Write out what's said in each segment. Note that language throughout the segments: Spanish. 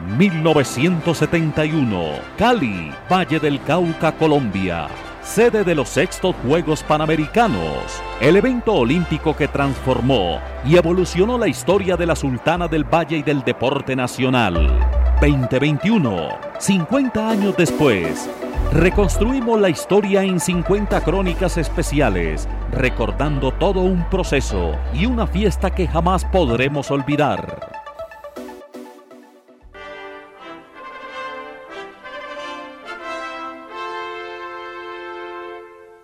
1971, Cali, Valle del Cauca, Colombia. Sede de los sextos Juegos Panamericanos, el evento olímpico que transformó y evolucionó la historia de la Sultana del Valle y del deporte nacional. 2021, 50 años después, reconstruimos la historia en 50 crónicas especiales, recordando todo un proceso y una fiesta que jamás podremos olvidar.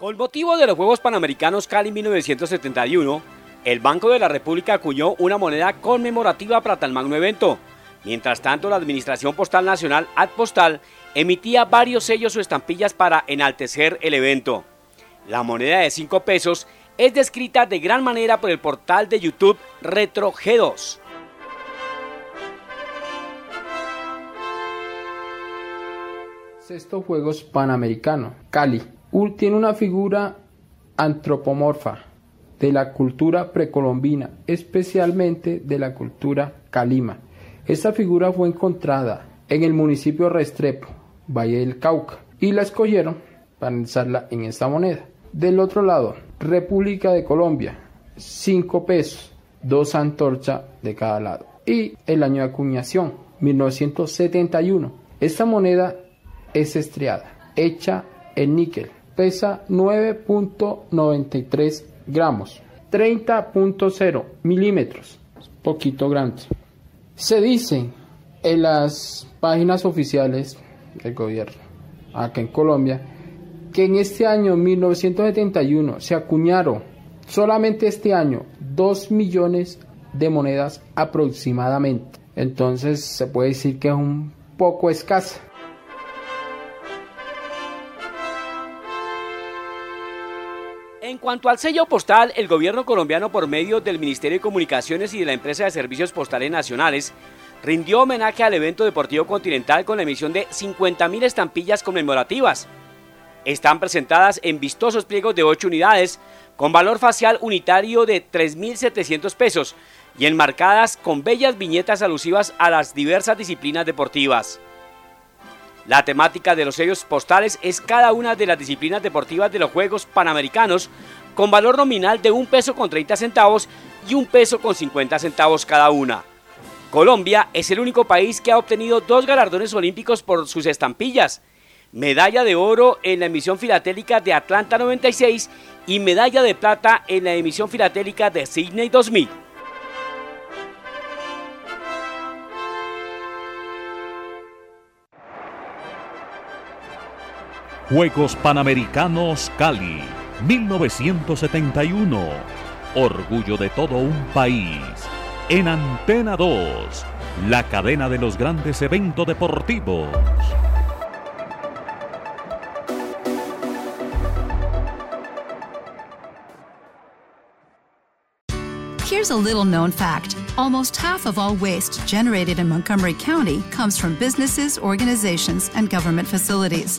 Con motivo de los Juegos Panamericanos Cali 1971, el Banco de la República acuñó una moneda conmemorativa para tal magno evento. Mientras tanto, la Administración Postal Nacional, Postal, emitía varios sellos o estampillas para enaltecer el evento. La moneda de 5 pesos es descrita de gran manera por el portal de YouTube Retro G2. Sexto Juegos Panamericanos, Cali, tiene una figura antropomorfa de la cultura precolombina, especialmente de la cultura calima. Esta figura fue encontrada en el municipio Restrepo, Valle del Cauca, y la escogieron para usarla en esta moneda. Del otro lado, República de Colombia, 5 pesos, dos antorchas de cada lado. Y el año de acuñación, 1971. Esta moneda es estriada, hecha en níquel pesa 9.93 gramos, 30.0 milímetros, poquito grande. Se dice en las páginas oficiales del gobierno, acá en Colombia, que en este año 1971 se acuñaron solamente este año 2 millones de monedas aproximadamente. Entonces se puede decir que es un poco escasa. En cuanto al sello postal, el gobierno colombiano por medio del Ministerio de Comunicaciones y de la empresa de servicios postales nacionales rindió homenaje al evento deportivo continental con la emisión de 50.000 estampillas conmemorativas. Están presentadas en vistosos pliegos de 8 unidades con valor facial unitario de 3.700 pesos y enmarcadas con bellas viñetas alusivas a las diversas disciplinas deportivas. La temática de los sellos postales es cada una de las disciplinas deportivas de los Juegos Panamericanos con valor nominal de un peso con 30 centavos y un peso con 50 centavos cada una. Colombia es el único país que ha obtenido dos galardones olímpicos por sus estampillas. Medalla de oro en la emisión filatélica de Atlanta 96 y medalla de plata en la emisión filatélica de Sydney 2000. Juegos Panamericanos Cali, 1971. Orgullo de todo un país. En Antena 2, la cadena de los grandes eventos deportivos. Here's a little known fact. Almost half of all waste generated in Montgomery County comes from businesses, organizations, and government facilities.